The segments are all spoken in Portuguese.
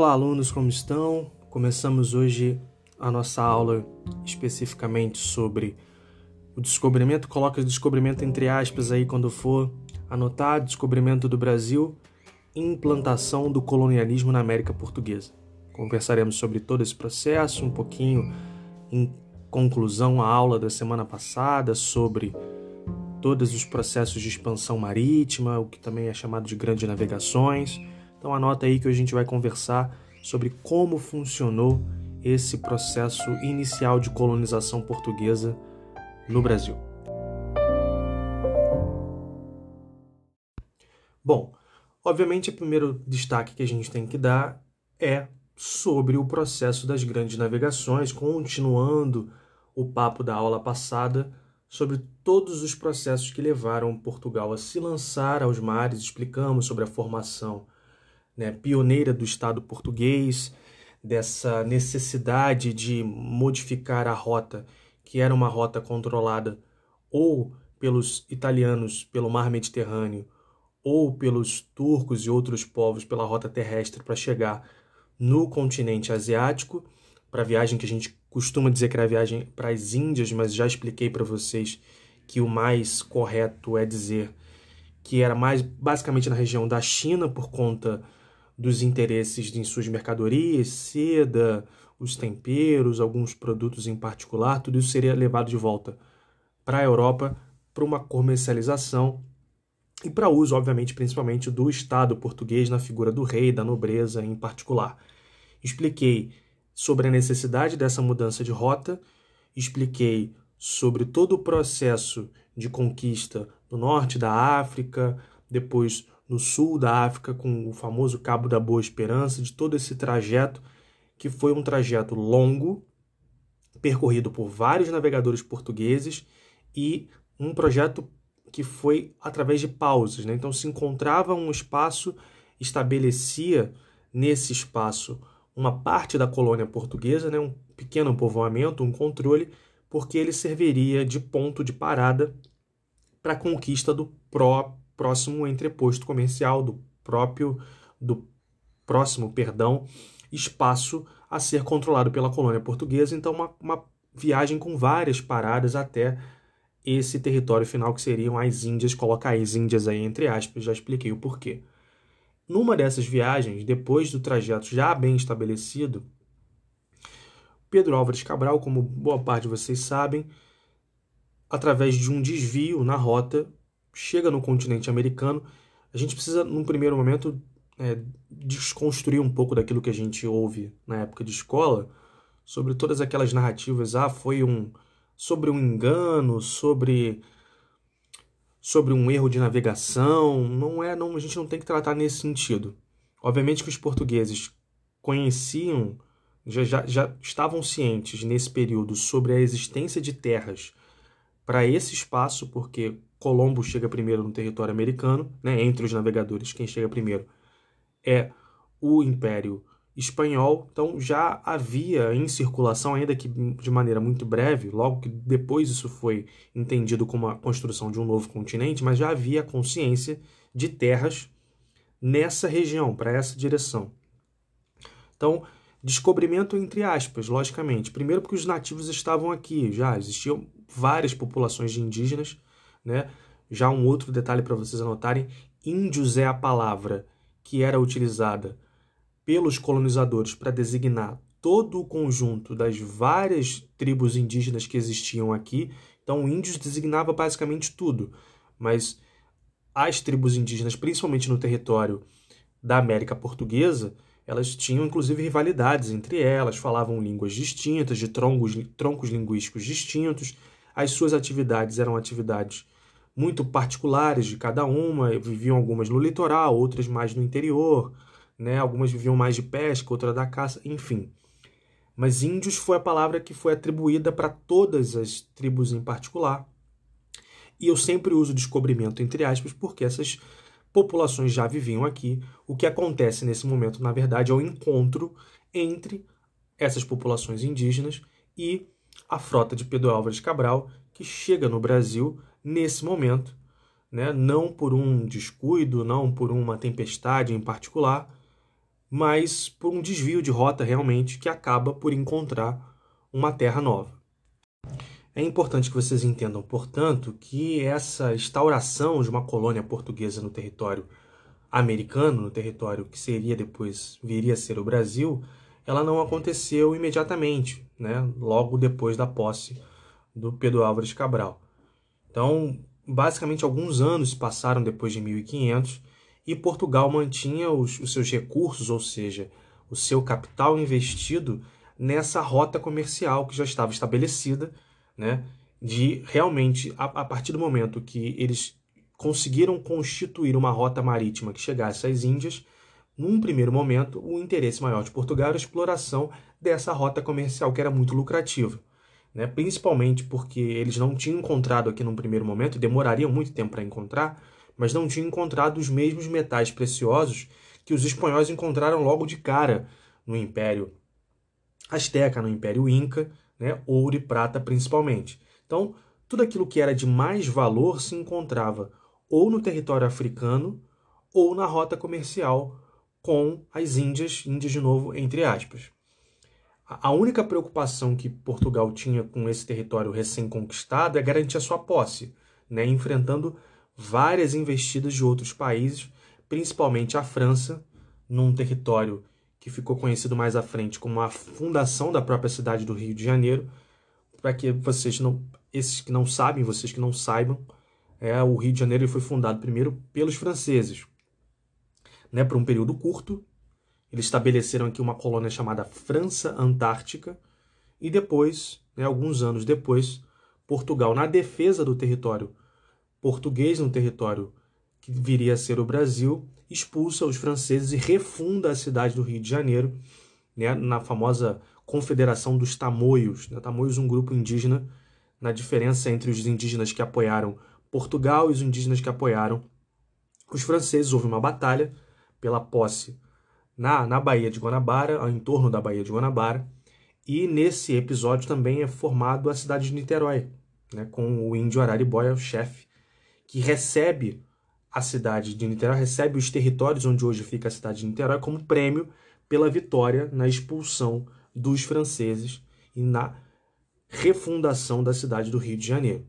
Olá, alunos, como estão? Começamos hoje a nossa aula especificamente sobre o descobrimento. Coloca descobrimento entre aspas aí quando for anotar descobrimento do Brasil e implantação do colonialismo na América Portuguesa. Conversaremos sobre todo esse processo, um pouquinho em conclusão à aula da semana passada sobre todos os processos de expansão marítima, o que também é chamado de grandes navegações então anota aí que a gente vai conversar sobre como funcionou esse processo inicial de colonização portuguesa no Brasil. Bom, obviamente o primeiro destaque que a gente tem que dar é sobre o processo das grandes navegações, continuando o papo da aula passada sobre todos os processos que levaram Portugal a se lançar aos mares, explicamos sobre a formação né, pioneira do Estado português, dessa necessidade de modificar a rota, que era uma rota controlada ou pelos italianos pelo mar Mediterrâneo, ou pelos turcos e outros povos pela rota terrestre para chegar no continente asiático, para a viagem que a gente costuma dizer que era a viagem para as Índias, mas já expliquei para vocês que o mais correto é dizer que era mais basicamente na região da China por conta dos interesses em suas mercadorias, seda, os temperos, alguns produtos em particular, tudo isso seria levado de volta para a Europa para uma comercialização e para uso, obviamente, principalmente do Estado português na figura do rei, da nobreza em particular. Expliquei sobre a necessidade dessa mudança de rota, expliquei sobre todo o processo de conquista no norte da África, depois no sul da África, com o famoso Cabo da Boa Esperança, de todo esse trajeto, que foi um trajeto longo, percorrido por vários navegadores portugueses e um projeto que foi através de pausas. Né? Então, se encontrava um espaço, estabelecia nesse espaço uma parte da colônia portuguesa, né? um pequeno povoamento, um controle, porque ele serviria de ponto de parada para a conquista do próprio próximo entreposto comercial do próprio do próximo, perdão, espaço a ser controlado pela colônia portuguesa, então uma, uma viagem com várias paradas até esse território final que seriam as Índias, colocar as Índias aí entre aspas, já expliquei o porquê. Numa dessas viagens, depois do trajeto já bem estabelecido, Pedro Álvares Cabral, como boa parte de vocês sabem, através de um desvio na rota, chega no continente americano, a gente precisa, num primeiro momento, é, desconstruir um pouco daquilo que a gente ouve na época de escola, sobre todas aquelas narrativas, ah, foi um sobre um engano, sobre sobre um erro de navegação, não é, não, a gente não tem que tratar nesse sentido. Obviamente que os portugueses conheciam, já, já, já estavam cientes nesse período sobre a existência de terras para esse espaço, porque Colombo chega primeiro no território americano, né, entre os navegadores, quem chega primeiro é o Império Espanhol. Então já havia em circulação, ainda que de maneira muito breve, logo que depois isso foi entendido como a construção de um novo continente, mas já havia consciência de terras nessa região, para essa direção. Então, descobrimento entre aspas, logicamente. Primeiro porque os nativos estavam aqui, já existiam várias populações de indígenas né? Já um outro detalhe para vocês anotarem: índios é a palavra que era utilizada pelos colonizadores para designar todo o conjunto das várias tribos indígenas que existiam aqui. Então, índios designava basicamente tudo, mas as tribos indígenas, principalmente no território da América Portuguesa, elas tinham inclusive rivalidades entre elas, falavam línguas distintas, de troncos, troncos linguísticos distintos. As suas atividades eram atividades muito particulares de cada uma, viviam algumas no litoral, outras mais no interior, né? Algumas viviam mais de pesca, outras da caça, enfim. Mas índios foi a palavra que foi atribuída para todas as tribos em particular. E eu sempre uso descobrimento entre aspas porque essas populações já viviam aqui. O que acontece nesse momento, na verdade, é o encontro entre essas populações indígenas e a frota de Pedro Álvares Cabral, que chega no Brasil nesse momento, né? não por um descuido, não por uma tempestade em particular, mas por um desvio de rota realmente que acaba por encontrar uma terra nova. É importante que vocês entendam, portanto, que essa instauração de uma colônia portuguesa no território americano, no território que seria depois viria a ser o Brasil, ela não aconteceu imediatamente, né? logo depois da posse do Pedro Álvares Cabral. Então, basicamente, alguns anos passaram depois de 1500 e Portugal mantinha os, os seus recursos, ou seja, o seu capital investido nessa rota comercial que já estava estabelecida, né? de realmente, a, a partir do momento que eles conseguiram constituir uma rota marítima que chegasse às Índias, num primeiro momento, o interesse maior de Portugal era a exploração dessa rota comercial que era muito lucrativa. Né? Principalmente porque eles não tinham encontrado aqui num primeiro momento, demorariam muito tempo para encontrar, mas não tinham encontrado os mesmos metais preciosos que os espanhóis encontraram logo de cara no Império Azteca, no Império Inca, né? ouro e prata principalmente. Então, tudo aquilo que era de mais valor se encontrava ou no território africano ou na rota comercial com as Índias, Índias de novo, entre aspas. A única preocupação que Portugal tinha com esse território recém-conquistado é garantir a sua posse, né, enfrentando várias investidas de outros países, principalmente a França, num território que ficou conhecido mais à frente como a fundação da própria cidade do Rio de Janeiro, para que vocês não, esses que não sabem, vocês que não saibam, é, o Rio de Janeiro foi fundado primeiro pelos franceses, né, por um período curto. Eles estabeleceram aqui uma colônia chamada França Antártica e depois, né, alguns anos depois, Portugal, na defesa do território português no território que viria a ser o Brasil, expulsa os franceses e refunda a cidade do Rio de Janeiro, né, na famosa Confederação dos Tamoios. Né, Tamoios, um grupo indígena, na diferença entre os indígenas que apoiaram Portugal e os indígenas que apoiaram os franceses. Houve uma batalha pela posse na, na Baía de Guanabara, ao entorno da Baía de Guanabara, e nesse episódio também é formado a cidade de Niterói, né, com o índio Araribóia, o chefe, que recebe a cidade de Niterói, recebe os territórios onde hoje fica a cidade de Niterói como prêmio pela vitória na expulsão dos franceses e na refundação da cidade do Rio de Janeiro.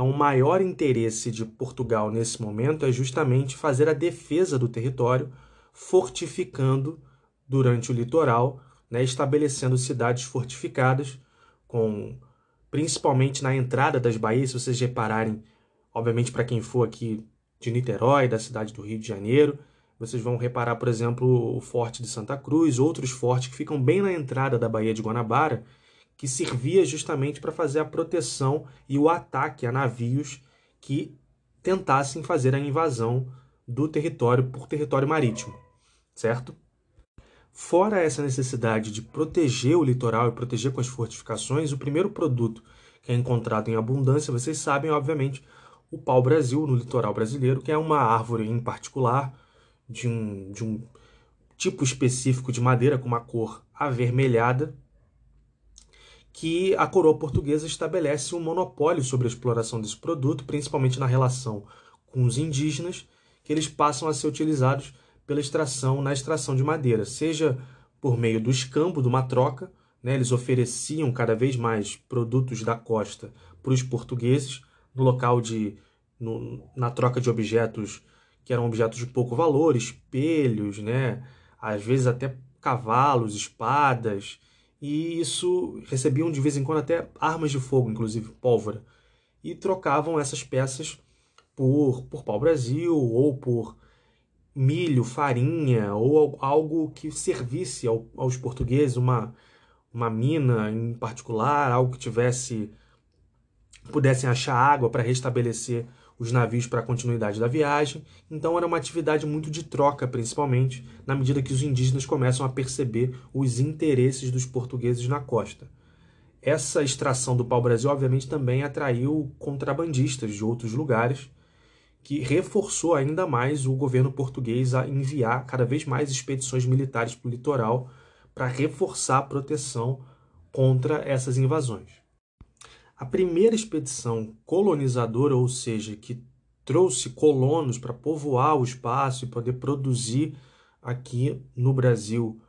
Então, o maior interesse de Portugal nesse momento é justamente fazer a defesa do território, fortificando durante o litoral, né, estabelecendo cidades fortificadas, com principalmente na entrada das baías, se vocês repararem, obviamente para quem for aqui de Niterói, da cidade do Rio de Janeiro, vocês vão reparar, por exemplo, o Forte de Santa Cruz, outros fortes que ficam bem na entrada da Baía de Guanabara, que servia justamente para fazer a proteção e o ataque a navios que tentassem fazer a invasão do território por território marítimo, certo? Fora essa necessidade de proteger o litoral e proteger com as fortificações, o primeiro produto que é encontrado em abundância, vocês sabem, obviamente, o pau-brasil no litoral brasileiro, que é uma árvore em particular de um, de um tipo específico de madeira com uma cor avermelhada, que a coroa portuguesa estabelece um monopólio sobre a exploração desse produto, principalmente na relação com os indígenas, que eles passam a ser utilizados pela extração, na extração de madeira, seja por meio do escambo, de uma troca, né, eles ofereciam cada vez mais produtos da costa para os portugueses, no local de. No, na troca de objetos que eram objetos de pouco valor, espelhos, né, às vezes até cavalos, espadas, e isso recebiam de vez em quando até armas de fogo, inclusive pólvora, e trocavam essas peças por, por pau-brasil ou por milho, farinha ou algo que servisse ao, aos portugueses, uma, uma mina em particular, algo que tivesse pudessem achar água para restabelecer os navios para a continuidade da viagem. Então era uma atividade muito de troca, principalmente, na medida que os indígenas começam a perceber os interesses dos portugueses na costa. Essa extração do pau-brasil, obviamente, também atraiu contrabandistas de outros lugares, que reforçou ainda mais o governo português a enviar cada vez mais expedições militares para o litoral para reforçar a proteção contra essas invasões. A primeira expedição colonizadora, ou seja, que trouxe colonos para povoar o espaço e poder produzir aqui no Brasil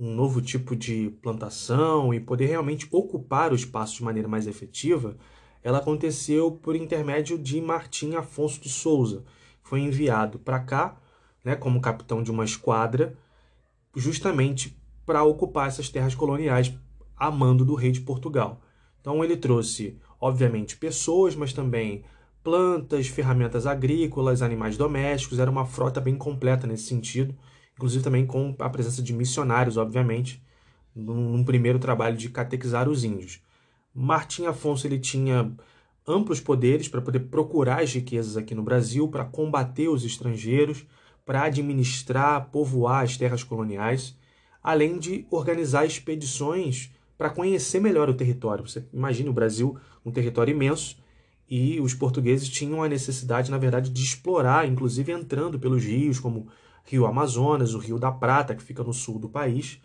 um novo tipo de plantação e poder realmente ocupar o espaço de maneira mais efetiva, ela aconteceu por intermédio de Martim Afonso de Souza. Foi enviado para cá, né, como capitão de uma esquadra, justamente para ocupar essas terras coloniais a mando do rei de Portugal. Então ele trouxe, obviamente, pessoas, mas também plantas, ferramentas agrícolas, animais domésticos, era uma frota bem completa nesse sentido, inclusive também com a presença de missionários, obviamente, num primeiro trabalho de catequizar os índios. Martim Afonso ele tinha amplos poderes para poder procurar as riquezas aqui no Brasil, para combater os estrangeiros, para administrar, povoar as terras coloniais, além de organizar expedições para conhecer melhor o território. Você imagina o Brasil, um território imenso, e os portugueses tinham a necessidade, na verdade, de explorar, inclusive entrando pelos rios, como Rio Amazonas, o Rio da Prata, que fica no sul do país,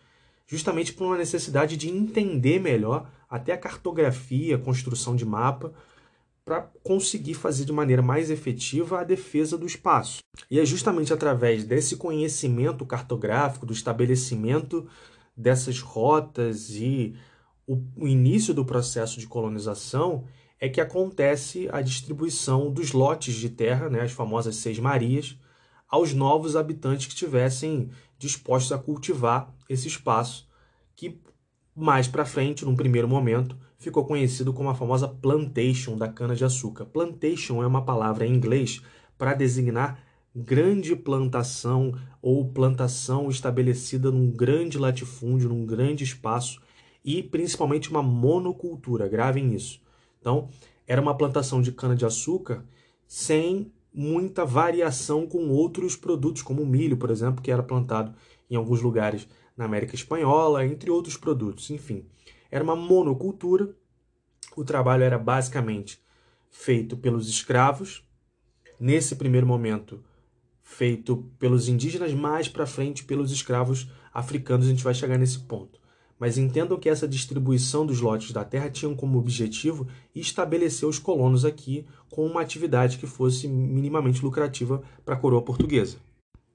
justamente por uma necessidade de entender melhor até a cartografia, a construção de mapa, para conseguir fazer de maneira mais efetiva a defesa do espaço. E é justamente através desse conhecimento cartográfico, do estabelecimento dessas rotas e o, o início do processo de colonização é que acontece a distribuição dos lotes de terra, né, as famosas Seis Marias, aos novos habitantes que tivessem dispostos a cultivar esse espaço, que mais para frente, num primeiro momento, ficou conhecido como a famosa plantation da cana-de-açúcar. Plantation é uma palavra em inglês para designar grande plantação ou plantação estabelecida num grande latifúndio, num grande espaço e principalmente uma monocultura, gravem isso. Então, era uma plantação de cana-de-açúcar sem muita variação com outros produtos, como o milho, por exemplo, que era plantado em alguns lugares na América Espanhola, entre outros produtos. Enfim, era uma monocultura. O trabalho era basicamente feito pelos escravos. Nesse primeiro momento, feito pelos indígenas, mais para frente pelos escravos africanos. A gente vai chegar nesse ponto. Mas entendam que essa distribuição dos lotes da terra tinha como objetivo estabelecer os colonos aqui com uma atividade que fosse minimamente lucrativa para a coroa portuguesa.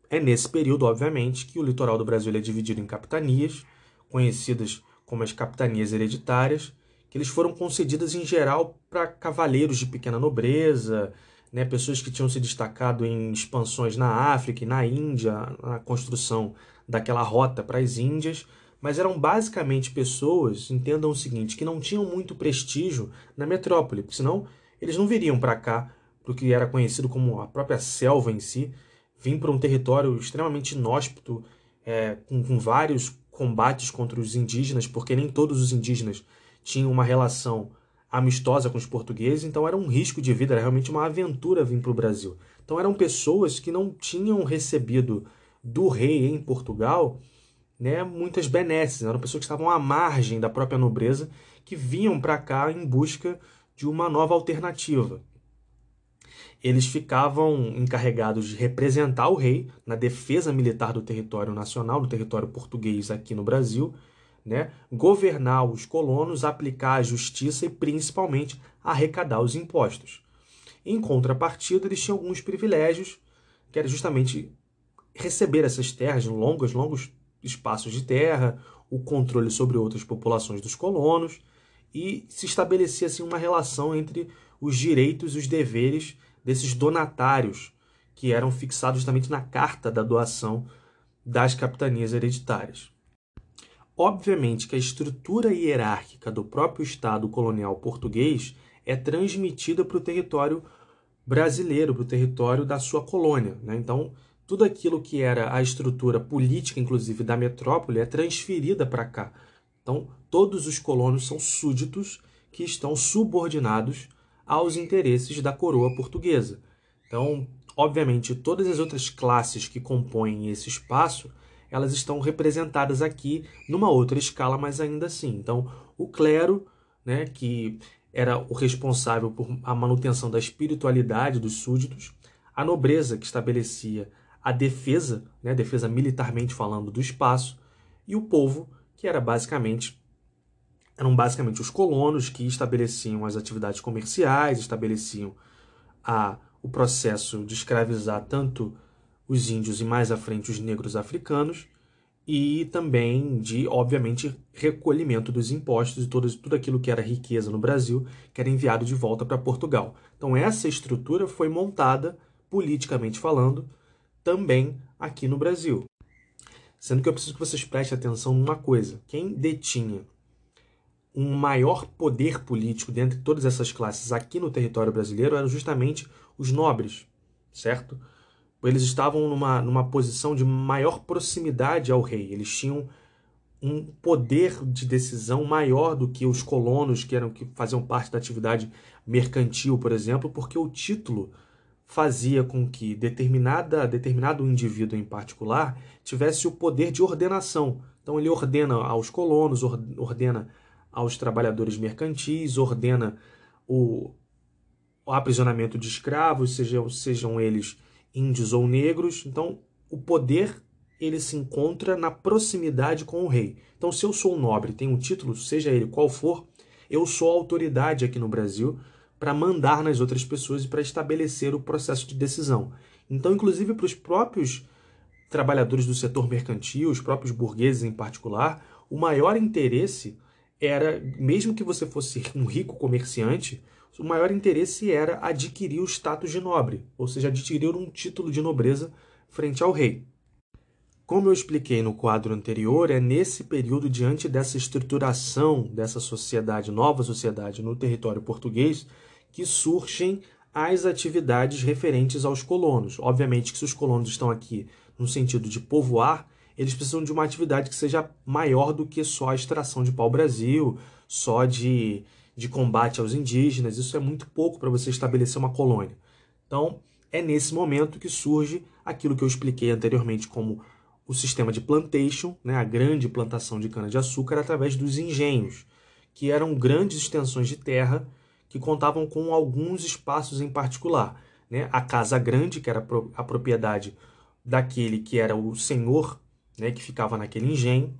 É nesse período, obviamente, que o litoral do Brasil é dividido em capitanias, conhecidas como as capitanias hereditárias, que eles foram concedidas em geral para cavaleiros de pequena nobreza, né, pessoas que tinham se destacado em expansões na África e na Índia, na construção daquela rota para as Índias, mas eram basicamente pessoas, entendam o seguinte, que não tinham muito prestígio na metrópole, senão eles não viriam para cá, para o que era conhecido como a própria selva em si, vim para um território extremamente inóspito, é, com, com vários combates contra os indígenas, porque nem todos os indígenas tinham uma relação amistosa com os portugueses, então era um risco de vida, era realmente uma aventura vir para o Brasil. Então eram pessoas que não tinham recebido do rei em Portugal né, muitas benesses, eram pessoas que estavam à margem da própria nobreza, que vinham para cá em busca de uma nova alternativa. Eles ficavam encarregados de representar o rei na defesa militar do território nacional, do território português aqui no Brasil, né, governar os colonos, aplicar a justiça e principalmente arrecadar os impostos. Em contrapartida, eles tinham alguns privilégios, que era justamente receber essas terras, longos, longos espaços de terra, o controle sobre outras populações dos colonos e se estabelecia assim uma relação entre os direitos e os deveres desses donatários que eram fixados justamente na carta da doação das capitanias hereditárias. Obviamente que a estrutura hierárquica do próprio Estado colonial português é transmitida para o território brasileiro, para o território da sua colônia. Né? Então, tudo aquilo que era a estrutura política, inclusive, da metrópole, é transferida para cá. Então, todos os colonos são súditos que estão subordinados aos interesses da coroa portuguesa. Então, obviamente, todas as outras classes que compõem esse espaço elas estão representadas aqui numa outra escala, mas ainda assim. Então, o clero, né, que era o responsável por a manutenção da espiritualidade dos súditos, a nobreza que estabelecia a defesa, né, defesa militarmente falando do espaço, e o povo, que era basicamente eram basicamente os colonos que estabeleciam as atividades comerciais, estabeleciam a, o processo de escravizar tanto os índios e mais à frente os negros africanos, e também de, obviamente, recolhimento dos impostos e todo, tudo aquilo que era riqueza no Brasil, que era enviado de volta para Portugal. Então, essa estrutura foi montada, politicamente falando, também aqui no Brasil. Sendo que eu preciso que vocês prestem atenção numa coisa: quem detinha um maior poder político dentre todas essas classes aqui no território brasileiro eram justamente os nobres, certo? Eles estavam numa, numa posição de maior proximidade ao rei. Eles tinham um poder de decisão maior do que os colonos que eram que faziam parte da atividade mercantil, por exemplo, porque o título fazia com que determinada determinado indivíduo em particular tivesse o poder de ordenação. Então ele ordena aos colonos, ordena aos trabalhadores mercantis, ordena o, o aprisionamento de escravos, sejam, sejam eles índios ou negros. Então, o poder ele se encontra na proximidade com o rei. Então, se eu sou nobre, tenho um título, seja ele qual for, eu sou autoridade aqui no Brasil para mandar nas outras pessoas e para estabelecer o processo de decisão. Então, inclusive para os próprios trabalhadores do setor mercantil, os próprios burgueses em particular, o maior interesse era, mesmo que você fosse um rico comerciante, o maior interesse era adquirir o status de nobre, ou seja, adquirir um título de nobreza frente ao rei. Como eu expliquei no quadro anterior, é nesse período, diante dessa estruturação dessa sociedade, nova sociedade no território português, que surgem as atividades referentes aos colonos. Obviamente que se os colonos estão aqui no sentido de povoar, eles precisam de uma atividade que seja maior do que só a extração de pau-brasil, só de, de combate aos indígenas. Isso é muito pouco para você estabelecer uma colônia. Então, é nesse momento que surge aquilo que eu expliquei anteriormente como o sistema de plantation, né, a grande plantação de cana-de-açúcar através dos engenhos, que eram grandes extensões de terra que contavam com alguns espaços em particular. Né? A casa grande, que era a propriedade daquele que era o senhor né, que ficava naquele engenho,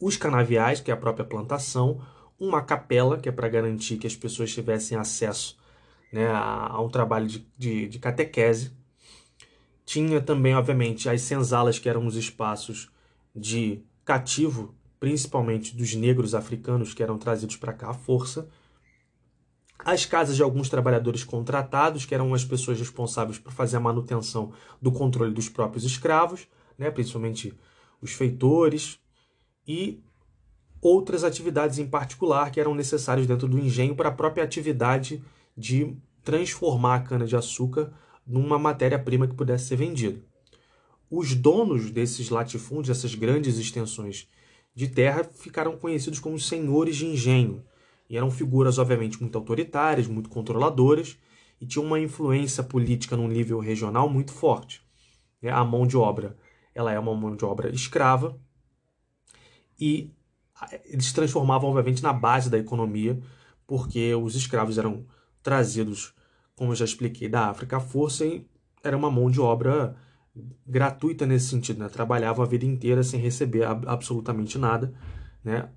os canaviais, que é a própria plantação, uma capela, que é para garantir que as pessoas tivessem acesso né, a, a, um trabalho de, de, de, catequese. Tinha também, obviamente, as senzalas, que eram os espaços de cativo, principalmente dos negros africanos que eram trazidos para cá à força. As casas de alguns trabalhadores contratados, que eram as pessoas responsáveis por fazer a manutenção do controle dos próprios escravos né, principalmente os feitores, e outras atividades em particular que eram necessárias dentro do engenho para a própria atividade de transformar a cana-de-açúcar numa matéria-prima que pudesse ser vendida. Os donos desses latifúndios, essas grandes extensões de terra, ficaram conhecidos como senhores de engenho, e eram figuras, obviamente, muito autoritárias, muito controladoras, e tinham uma influência política num nível regional muito forte. A mão de obra ela é uma mão de obra escrava e eles transformavam, obviamente, na base da economia, porque os escravos eram trazidos, como eu já expliquei, da África à força e era uma mão de obra gratuita nesse sentido, né? trabalhavam a vida inteira sem receber absolutamente nada, né?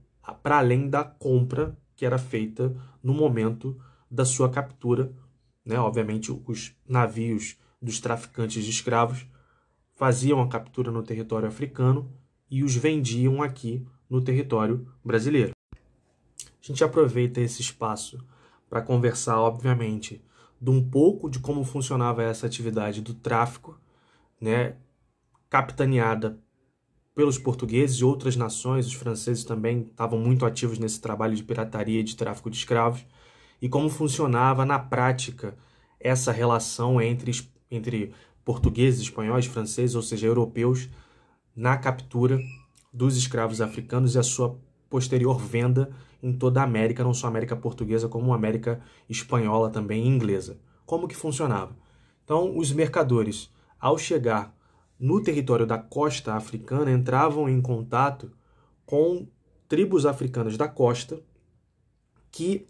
para além da compra que era feita no momento da sua captura. Né? Obviamente, os navios dos traficantes de escravos faziam a captura no território africano e os vendiam aqui no território brasileiro. A gente aproveita esse espaço para conversar, obviamente, de um pouco de como funcionava essa atividade do tráfico, né, capitaneada pelos portugueses e outras nações, os franceses também estavam muito ativos nesse trabalho de pirataria e de tráfico de escravos, e como funcionava na prática essa relação entre, entre portugueses, espanhóis, franceses, ou seja, europeus, na captura dos escravos africanos e a sua posterior venda em toda a América, não só a América portuguesa, como a América espanhola também e inglesa. Como que funcionava? Então, os mercadores, ao chegar no território da costa africana, entravam em contato com tribos africanas da costa que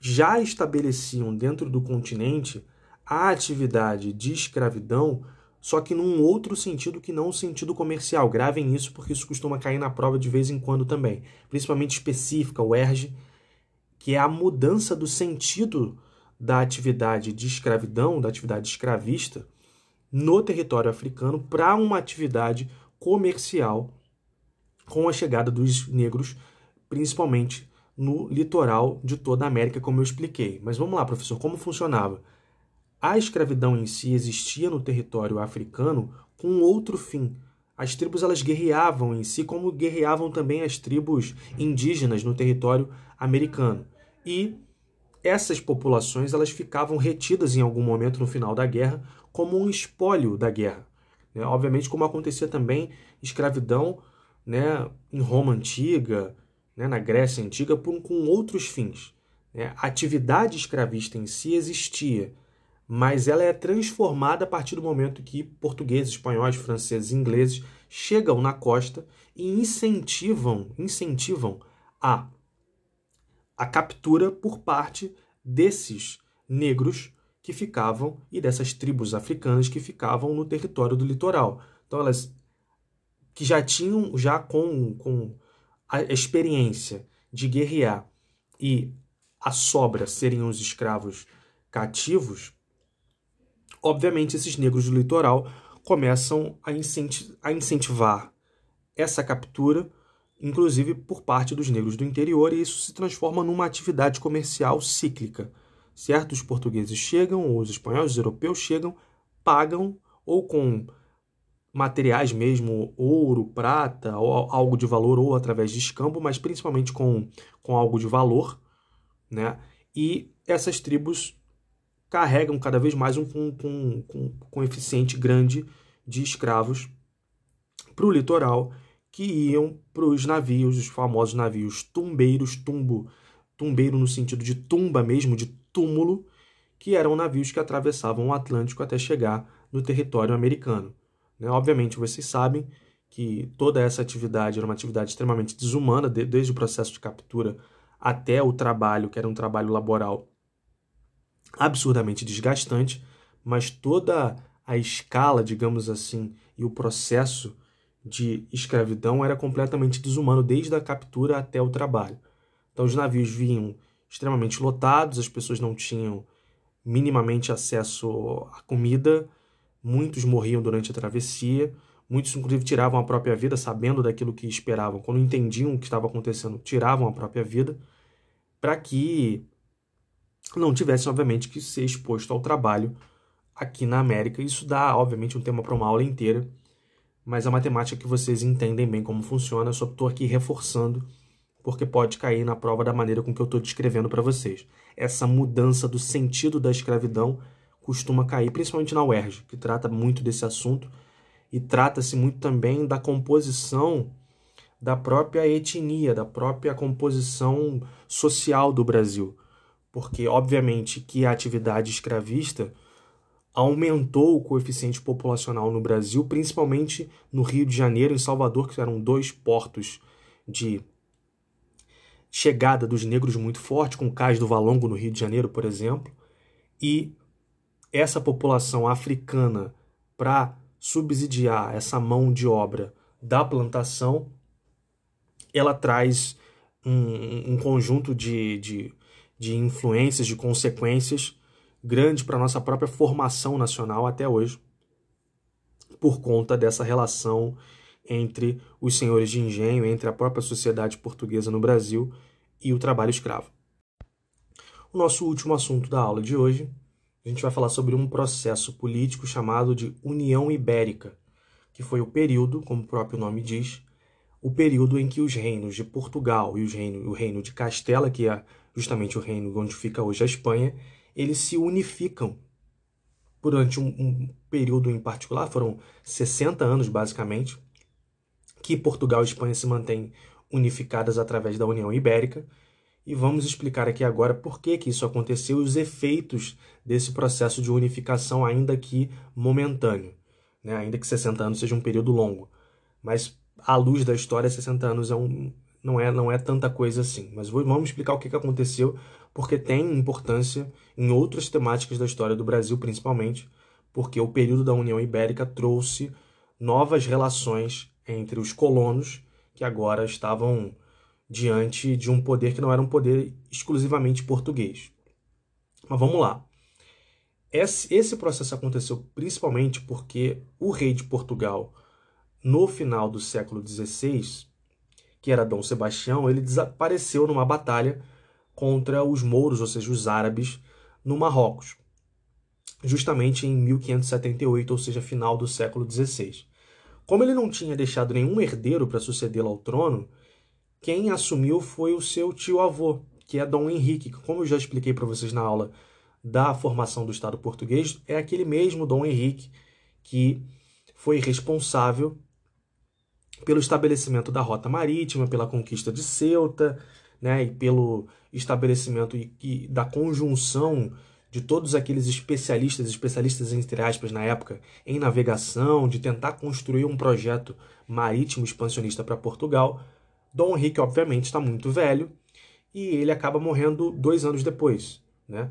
já estabeleciam dentro do continente a atividade de escravidão, só que num outro sentido que não o sentido comercial. Gravem isso porque isso costuma cair na prova de vez em quando também. Principalmente específica, o ERG, que é a mudança do sentido da atividade de escravidão, da atividade escravista, no território africano para uma atividade comercial com a chegada dos negros, principalmente no litoral de toda a América, como eu expliquei. Mas vamos lá, professor, como funcionava? A escravidão em si existia no território africano com outro fim. As tribos elas guerreavam em si, como guerreavam também as tribos indígenas no território americano. E essas populações elas ficavam retidas em algum momento no final da guerra como um espólio da guerra. Né? Obviamente, como acontecia também escravidão né, em Roma antiga, né, na Grécia antiga, por, com outros fins. Né? A atividade escravista em si existia, mas ela é transformada a partir do momento que portugueses, espanhóis, franceses, ingleses chegam na costa e incentivam, incentivam a a captura por parte desses negros que ficavam e dessas tribos africanas que ficavam no território do litoral. Então elas que já tinham já com, com a experiência de guerrear e a sobra serem os escravos cativos, obviamente esses negros do litoral começam a, incentivar essa captura inclusive por parte dos negros do interior, e isso se transforma numa atividade comercial cíclica. Certo? Os portugueses chegam, os espanhóis, os europeus chegam, pagam ou com materiais mesmo, ouro, prata, ou algo de valor, ou através de escambo, mas principalmente com, com algo de valor, né? E essas tribos carregam cada vez mais um, um, um coeficiente grande de escravos para o litoral que iam para os navios, os famosos navios tumbeiros, tumbo, tumbeiro no sentido de tumba mesmo, de túmulo, que eram navios que atravessavam o Atlântico até chegar no território americano. Né? Obviamente, vocês sabem que toda essa atividade era uma atividade extremamente desumana, desde o processo de captura até o trabalho, que era um trabalho laboral absurdamente desgastante, mas toda a escala, digamos assim, e o processo de escravidão era completamente desumano desde a captura até o trabalho. Então os navios vinham extremamente lotados, as pessoas não tinham minimamente acesso à comida, muitos morriam durante a travessia, muitos inclusive tiravam a própria vida sabendo daquilo que esperavam, quando entendiam o que estava acontecendo, tiravam a própria vida para que não tivessem obviamente que ser exposto ao trabalho aqui na América. Isso dá obviamente um tema para uma aula inteira mas a matemática que vocês entendem bem como funciona, eu só estou aqui reforçando, porque pode cair na prova da maneira com que eu estou descrevendo para vocês. Essa mudança do sentido da escravidão costuma cair, principalmente na UERJ, que trata muito desse assunto, e trata-se muito também da composição da própria etnia, da própria composição social do Brasil. Porque, obviamente, que a atividade escravista aumentou o coeficiente populacional no Brasil, principalmente no Rio de Janeiro e Salvador, que eram dois portos de chegada dos negros muito forte, com o Cais do Valongo no Rio de Janeiro, por exemplo, e essa população africana para subsidiar essa mão de obra da plantação, ela traz um, um conjunto de, de, de influências, de consequências grande para a nossa própria formação nacional até hoje, por conta dessa relação entre os senhores de engenho, entre a própria sociedade portuguesa no Brasil e o trabalho escravo. O nosso último assunto da aula de hoje, a gente vai falar sobre um processo político chamado de União Ibérica, que foi o período, como o próprio nome diz, o período em que os reinos de Portugal e os reino, o reino de Castela, que é justamente o reino onde fica hoje a Espanha, eles se unificam durante um, um período em particular, foram 60 anos basicamente, que Portugal e Espanha se mantêm unificadas através da União Ibérica. E vamos explicar aqui agora por que, que isso aconteceu e os efeitos desse processo de unificação, ainda que momentâneo. Né? Ainda que 60 anos seja um período longo. Mas, à luz da história, 60 anos é um, não, é, não é tanta coisa assim. Mas vamos explicar o que, que aconteceu porque tem importância em outras temáticas da história do Brasil, principalmente, porque o período da União Ibérica trouxe novas relações entre os colonos que agora estavam diante de um poder que não era um poder exclusivamente português. Mas vamos lá. Esse, esse processo aconteceu principalmente porque o rei de Portugal, no final do século XVI, que era Dom Sebastião, ele desapareceu numa batalha contra os mouros, ou seja, os árabes, no Marrocos, justamente em 1578, ou seja, final do século XVI. Como ele não tinha deixado nenhum herdeiro para sucedê-lo ao trono, quem assumiu foi o seu tio-avô, que é Dom Henrique, que, como eu já expliquei para vocês na aula da formação do Estado português, é aquele mesmo Dom Henrique que foi responsável pelo estabelecimento da rota marítima, pela conquista de Ceuta, né, e pelo estabelecimento e, e da conjunção de todos aqueles especialistas, especialistas entre aspas na época, em navegação, de tentar construir um projeto marítimo expansionista para Portugal. Dom Henrique, obviamente, está muito velho e ele acaba morrendo dois anos depois. Né?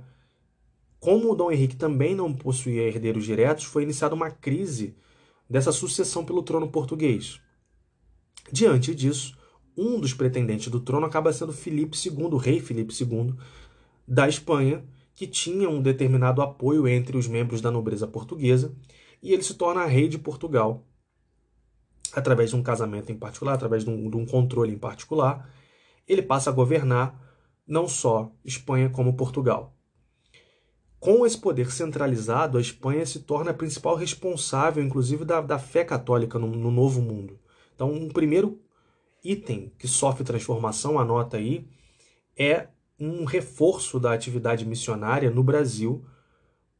Como Dom Henrique também não possuía herdeiros diretos, foi iniciada uma crise dessa sucessão pelo trono português. Diante disso, um dos pretendentes do trono acaba sendo Filipe II, o rei Filipe II da Espanha, que tinha um determinado apoio entre os membros da nobreza portuguesa, e ele se torna rei de Portugal através de um casamento em particular, através de um, de um controle em particular, ele passa a governar não só Espanha como Portugal. Com esse poder centralizado, a Espanha se torna a principal responsável, inclusive, da, da fé católica no, no Novo Mundo. Então, um primeiro item que sofre transformação, anota aí, é um reforço da atividade missionária no Brasil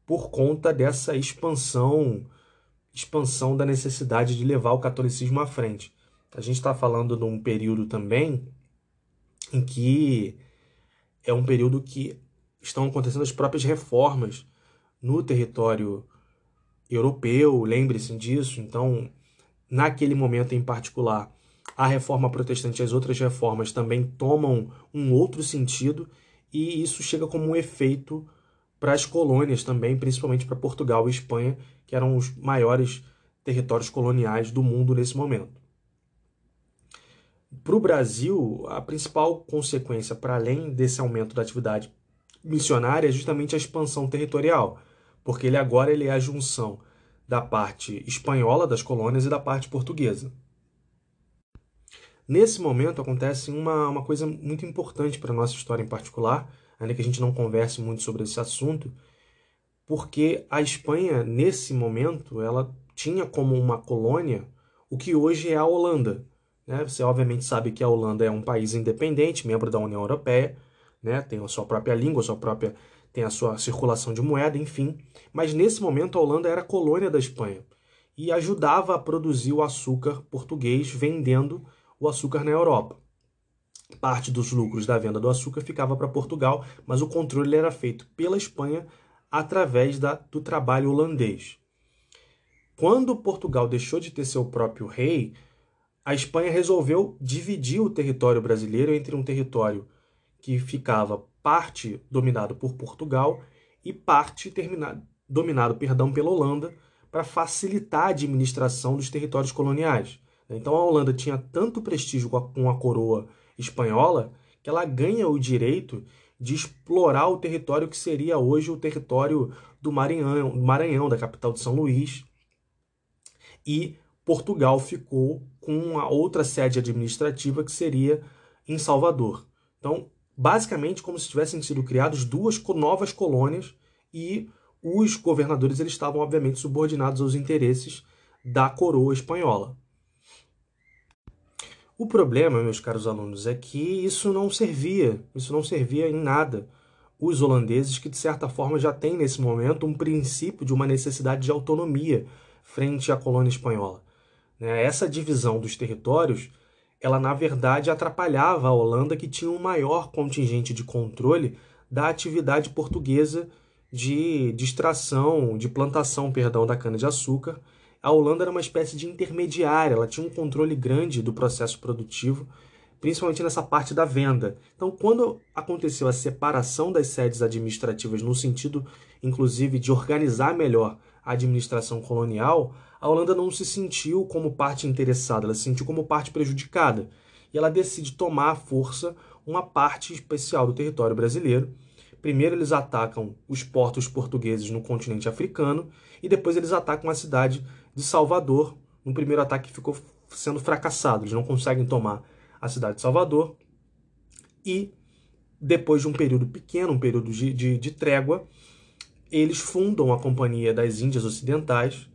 por conta dessa expansão, expansão da necessidade de levar o catolicismo à frente. A gente está falando de um período também em que é um período que estão acontecendo as próprias reformas no território europeu, lembre-se disso. Então, naquele momento em particular, a reforma protestante e as outras reformas também tomam um outro sentido e isso chega como um efeito para as colônias também, principalmente para Portugal e Espanha, que eram os maiores territórios coloniais do mundo nesse momento. Para o Brasil, a principal consequência, para além desse aumento da atividade missionária, é justamente a expansão territorial, porque ele agora ele é a junção da parte espanhola das colônias e da parte portuguesa. Nesse momento acontece uma, uma coisa muito importante para a nossa história em particular, ainda que a gente não converse muito sobre esse assunto, porque a Espanha, nesse momento, ela tinha como uma colônia o que hoje é a Holanda. Né? Você obviamente sabe que a Holanda é um país independente, membro da União Europeia, né? tem a sua própria língua, a sua própria, tem a sua circulação de moeda, enfim. Mas nesse momento a Holanda era colônia da Espanha e ajudava a produzir o açúcar português vendendo o açúcar na Europa. Parte dos lucros da venda do açúcar ficava para Portugal, mas o controle era feito pela Espanha através da, do trabalho holandês. Quando Portugal deixou de ter seu próprio rei, a Espanha resolveu dividir o território brasileiro entre um território que ficava parte dominado por Portugal e parte terminado, dominado perdão, pela Holanda, para facilitar a administração dos territórios coloniais. Então a Holanda tinha tanto prestígio com a, coroa espanhola que ela ganha o direito de explorar o território que seria hoje o território do Maranhão, Maranhão da capital de São Luís. E Portugal ficou com uma outra sede administrativa que seria em Salvador. Então, basicamente, como se tivessem sido criadas duas novas colônias e os governadores eles estavam obviamente subordinados aos interesses da coroa espanhola. O problema, meus caros alunos, é que isso não servia, isso não servia em nada. Os holandeses, que de certa forma já têm nesse momento um princípio de uma necessidade de autonomia frente à colônia espanhola. Né? Essa divisão dos territórios, ela na verdade atrapalhava a Holanda, que tinha um maior contingente de controle da atividade portuguesa de, extração, de plantação, perdão, da cana-de-açúcar a Holanda era uma espécie de intermediária, ela tinha um controle grande do processo produtivo, principalmente nessa parte da venda. Então, quando aconteceu a separação das sedes administrativas, no sentido, inclusive, de organizar melhor a administração colonial, a Holanda não se sentiu como parte interessada, ela se sentiu como parte prejudicada. E ela decide tomar à força uma parte especial do território brasileiro, Primeiro eles atacam os portos portugueses no continente africano e depois eles atacam a cidade de Salvador. No primeiro ataque ficou sendo fracassado, eles não conseguem tomar a cidade de Salvador. E depois de um período pequeno, um período de, de, de trégua, eles fundam a Companhia das Índias Ocidentais,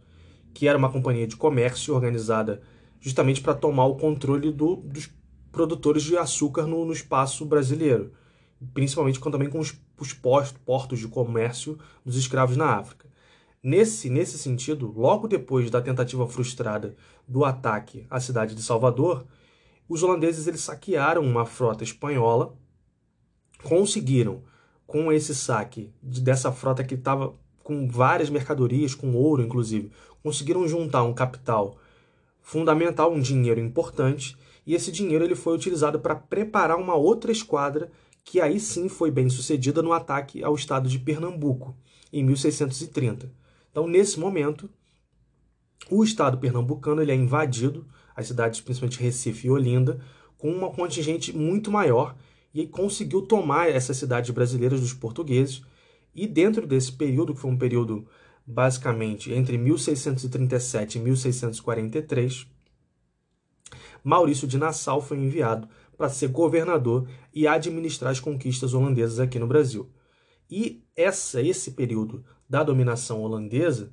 que era uma companhia de comércio organizada justamente para tomar o controle do, dos produtores de açúcar no, no, espaço brasileiro, principalmente com, também com os, os portos de comércio dos escravos na África. Nesse, nesse sentido, logo depois da tentativa frustrada do ataque à cidade de Salvador, os holandeses eles saquearam uma frota espanhola, conseguiram, com esse saque dessa frota que estava com várias mercadorias, com ouro inclusive, conseguiram juntar um capital fundamental, um dinheiro importante, e esse dinheiro ele foi utilizado para preparar uma outra esquadra que aí sim foi bem sucedida no ataque ao estado de Pernambuco, em 1630. Então, nesse momento, o estado pernambucano ele é invadido, as cidades principalmente Recife e Olinda, com uma contingente muito maior e conseguiu tomar essas cidades brasileiras dos portugueses. E dentro desse período, que foi um período basicamente entre 1637 e 1643, Maurício de Nassau foi enviado para ser governador e administrar as conquistas holandesas aqui no Brasil. E essa, esse período da dominação holandesa,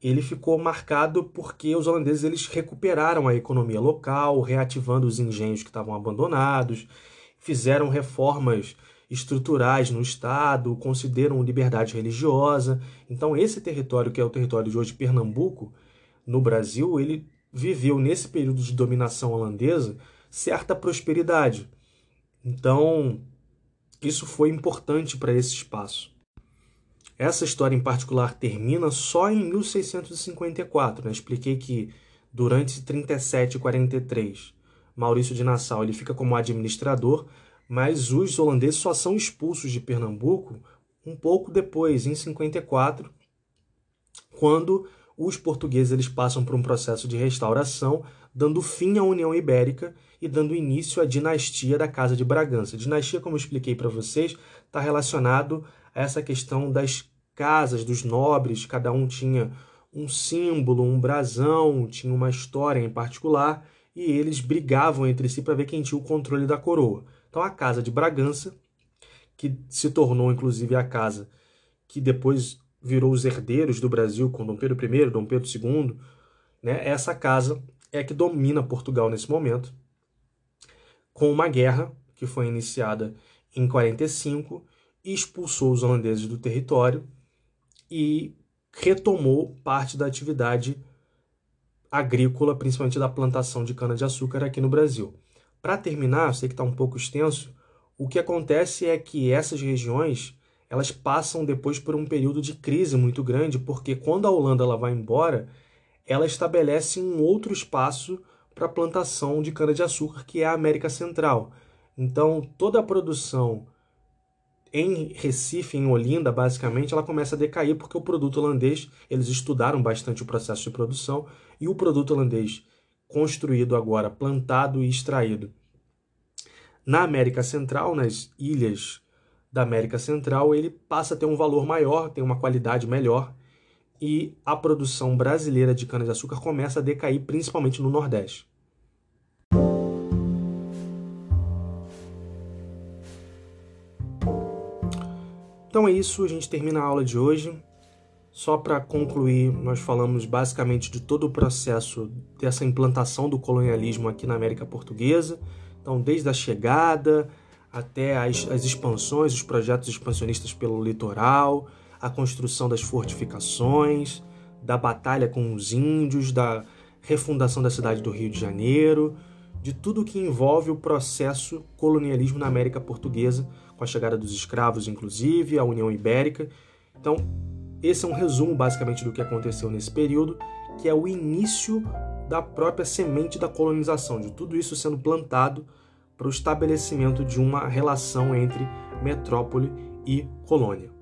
ele ficou marcado porque os holandeses eles recuperaram a economia local, reativando os engenhos que estavam abandonados, fizeram reformas estruturais no Estado, consideram liberdade religiosa. Então, esse território, que é o território de hoje Pernambuco, no Brasil, ele viveu nesse período de dominação holandesa certa prosperidade. Então, isso foi importante para esse espaço. Essa história em particular termina só em 1654. Né? Expliquei que durante 37 e 43, Maurício de Nassau ele fica como administrador, mas os holandeses só são expulsos de Pernambuco um pouco depois, em 54, quando os portugueses eles passam por um processo de restauração, dando fim à União Ibérica e dando início à dinastia da Casa de Bragança. A dinastia, como eu expliquei para vocês, está relacionado a essa questão das casas, dos nobres, cada um tinha um símbolo, um brasão, tinha uma história em particular, e eles brigavam entre si para ver quem tinha o controle da coroa. Então a Casa de Bragança, que se tornou inclusive a casa que depois virou os herdeiros do Brasil com Dom Pedro I, Dom Pedro II, né? Essa casa é que domina Portugal nesse momento, com uma guerra que foi iniciada em 45 e expulsou os holandeses do território e retomou parte da atividade agrícola, principalmente da plantação de cana-de-açúcar aqui no Brasil. Para terminar, eu sei que está um pouco extenso, o que acontece é que essas regiões elas passam depois por um período de crise muito grande, porque quando a Holanda ela vai embora, ela estabelece um outro espaço para a plantação de cana-de-açúcar, que é a América Central. Então, toda a produção em Recife, em Olinda, basicamente, ela começa a decair porque o produto holandês, eles estudaram bastante o processo de produção e o produto holandês construído agora, plantado e extraído na América Central, nas ilhas da América Central, ele passa a ter um valor maior, tem uma qualidade melhor e a produção brasileira de cana-de-açúcar começa a decair, principalmente no Nordeste. Então é isso, a gente termina a aula de hoje. Só para concluir, nós falamos basicamente de todo o processo dessa implantação do colonialismo aqui na América Portuguesa. Então, desde a chegada até as, as expansões, os projetos expansionistas pelo litoral, a construção das fortificações, da batalha com os índios, da refundação da cidade do Rio de Janeiro, de tudo que envolve o processo colonialismo na América Portuguesa, com a chegada dos escravos, inclusive, a União Ibérica. Então, esse é um resumo basicamente do que aconteceu nesse período, que é o início da própria semente da colonização, de tudo isso sendo plantado para o estabelecimento de uma relação entre metrópole e colônia.